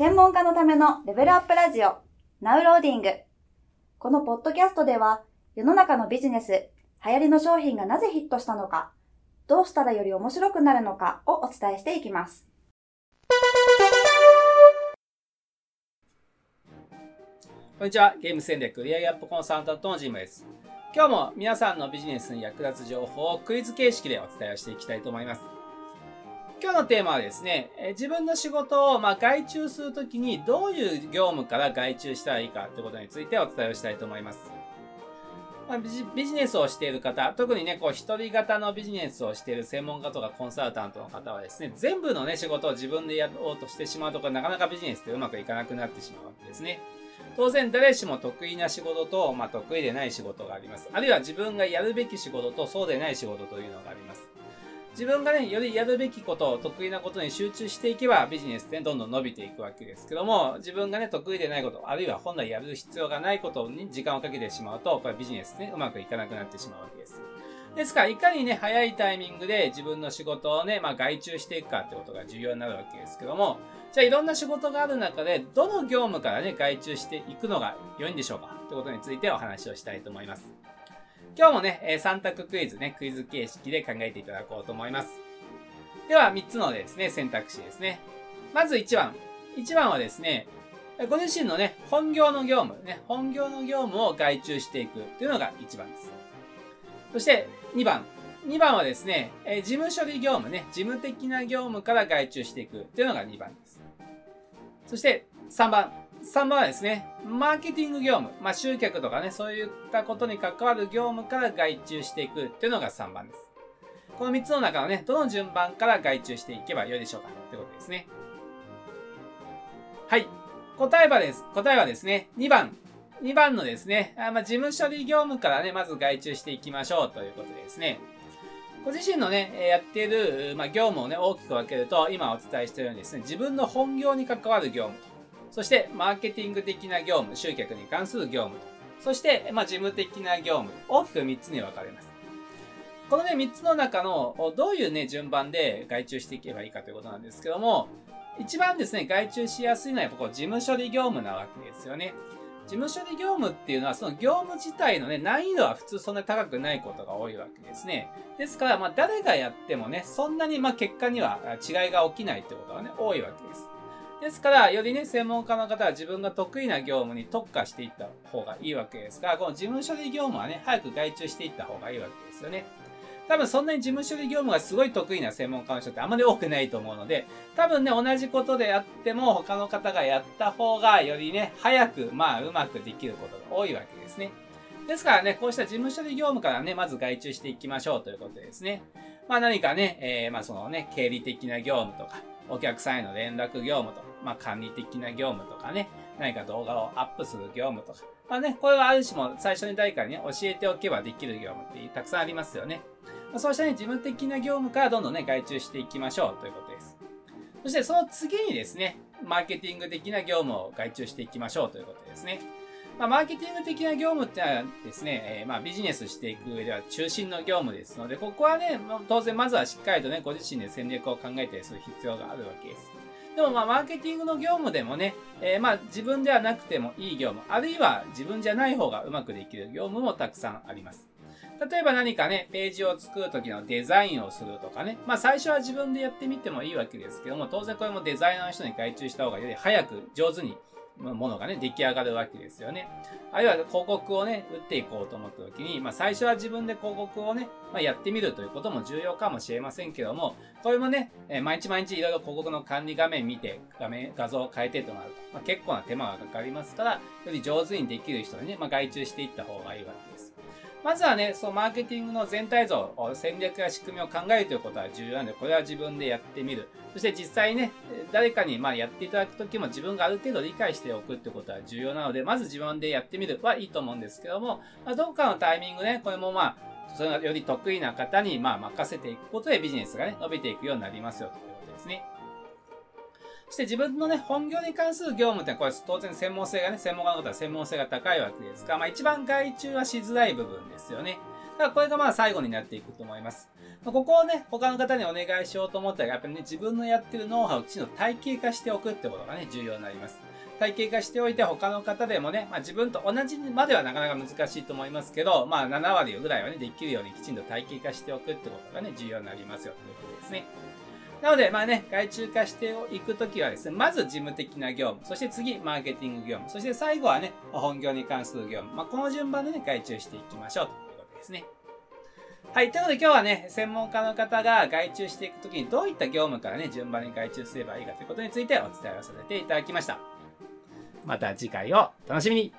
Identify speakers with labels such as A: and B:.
A: 専門家のためのレベルアップラジオ、ナウローディング。このポッドキャストでは、世の中のビジネス、流行りの商品がなぜヒットしたのか、どうしたらより面白くなるのかをお伝えしていきます。
B: こんにちは。ゲーム戦略売上アップコンサルタントのジムです。今日も皆さんのビジネスに役立つ情報をクイズ形式でお伝えしていきたいと思います。今日のテーマはですね、自分の仕事をま外注するときにどういう業務から外注したらいいかということについてお伝えをしたいと思います。まあ、ビジネスをしている方、特にね、こう、一人型のビジネスをしている専門家とかコンサルタントの方はですね、全部のね、仕事を自分でやろうとしてしまうとか、なかなかビジネスってうまくいかなくなってしまうわけですね。当然誰しも得意な仕事と、まあ、得意でない仕事があります。あるいは自分がやるべき仕事とそうでない仕事というのがあります。自分がね、よりやるべきことを、得意なことに集中していけばビジネスってどんどん伸びていくわけですけども、自分がね、得意でないこと、あるいは本来やる必要がないことに時間をかけてしまうと、これビジネスね、うまくいかなくなってしまうわけです。ですから、いかにね、早いタイミングで自分の仕事をね、まあ、外注していくかってことが重要になるわけですけども、じゃあいろんな仕事がある中で、どの業務からね、外注していくのが良いんでしょうか？ってことについてお話をしたいと思います。今日もね、え3択クイズね、クイズ形式で考えていただこうと思います。では、3つのですね、選択肢ですね。まず1番。1番はですね、ご自身のね、本業の業務、ね、本業の業務を外注していくというのが1番です。そして2番。2番はですね、え事務処理業務ね、事務的な業務から外注していくというのが2番です。そして3番。3番はですね、マーケティング業務、まあ、集客とかね、そういったことに関わる業務から外注していくというのが3番です。この3つの中のね、どの順番から外注していけばよいでしょうかってことですね。はい。答えはです。答えはですね、2番。2番のですね、あまあ、事務処理業務からね、まず外注していきましょうということですね。ご自身のね、やってる、まあ、業務をね、大きく分けると、今お伝えしているようにですね、自分の本業に関わる業務と、そして、マーケティング的な業務、集客に関する業務と、そして、まあ、事務的な業務、大きく3つに分かれます。このね、3つの中の、どういうね、順番で外注していけばいいかということなんですけども、一番ですね、外注しやすいのはやっぱこう、事務処理業務なわけですよね。事務処理業務っていうのは、その業務自体のね、難易度は普通そんなに高くないことが多いわけですね。ですから、まあ、誰がやってもね、そんなに、まあ、結果には違いが起きないってことがね、多いわけです。ですから、よりね、専門家の方は自分が得意な業務に特化していった方がいいわけですが、この事務処理業務はね、早く外注していった方がいいわけですよね。多分そんなに事務処理業務がすごい得意な専門家の人ってあんまり多くないと思うので、多分ね、同じことであっても他の方がやった方がよりね、早く、まあ、うまくできることが多いわけですね。ですからね、こうした事務処理業務からね、まず外注していきましょうということですね。まあ何かね、えー、まあそのね、経理的な業務とか、お客さんへの連絡業務とか、まあ管理的な業務とかね、何か動画をアップする業務とか、まあね、これはある種も最初に誰かにね、教えておけばできる業務ってたくさんありますよね。まあ、そうしたね、事務的な業務からどんどんね、外注していきましょうということです。そしてその次にですね、マーケティング的な業務を外注していきましょうということですね。まあ、マーケティング的な業務ってのはですね、えー、まあビジネスしていく上では中心の業務ですので、ここはね、当然まずはしっかりとね、ご自身で戦略を考えたりする必要があるわけです。でもまあ、マーケティングの業務でもね、えー、まあ、自分ではなくてもいい業務、あるいは自分じゃない方がうまくできる業務もたくさんあります。例えば何かね、ページを作るときのデザインをするとかね。まあ最初は自分でやってみてもいいわけですけども、当然これもデザイナーの人に外注した方がより早く上手にものがね、出来上がるわけですよね。あるいは広告をね、打っていこうと思った時に、まあ最初は自分で広告をね、まあ、やってみるということも重要かもしれませんけども、これもね、え毎日毎日いろいろ広告の管理画面見て、画面、画像を変えてとなると、まあ、結構な手間がかかりますから、より上手にできる人にね、まあ、外注していった方がいいわけです。まずはね、そのマーケティングの全体像、戦略や仕組みを考えるということは重要なので、これは自分でやってみる。そして実際ね、誰かにまあやっていただくときも自分がある程度理解しておくってことは重要なので、まず自分でやってみるはいいと思うんですけども、まあ、どこかのタイミングね、これもまあ、それがより得意な方にまあ任せていくことでビジネスがね、伸びていくようになりますよということですね。そして自分のね、本業に関する業務ってこれ当然専門性がね、専門家の方は専門性が高いわけですが、まあ一番外注はしづらい部分ですよね。だからこれがまあ最後になっていくと思います。ここをね、他の方にお願いしようと思ったら、やっぱりね、自分のやってるノウハウをきちんと体系化しておくってことがね、重要になります。体系化しておいて、他の方でもね、まあ自分と同じまではなかなか難しいと思いますけど、まあ7割ぐらいはね、できるようにきちんと体系化しておくってことがね、重要になりますよということですね。なので、まあね、外注化していくときはですね、まず事務的な業務、そして次、マーケティング業務、そして最後はね、本業に関する業務。まあ、この順番でね、外注していきましょうということですね。はい。ということで今日はね、専門家の方が外注していくときにどういった業務からね、順番に外注すればいいかということについてお伝えをさせていただきました。また次回を楽しみに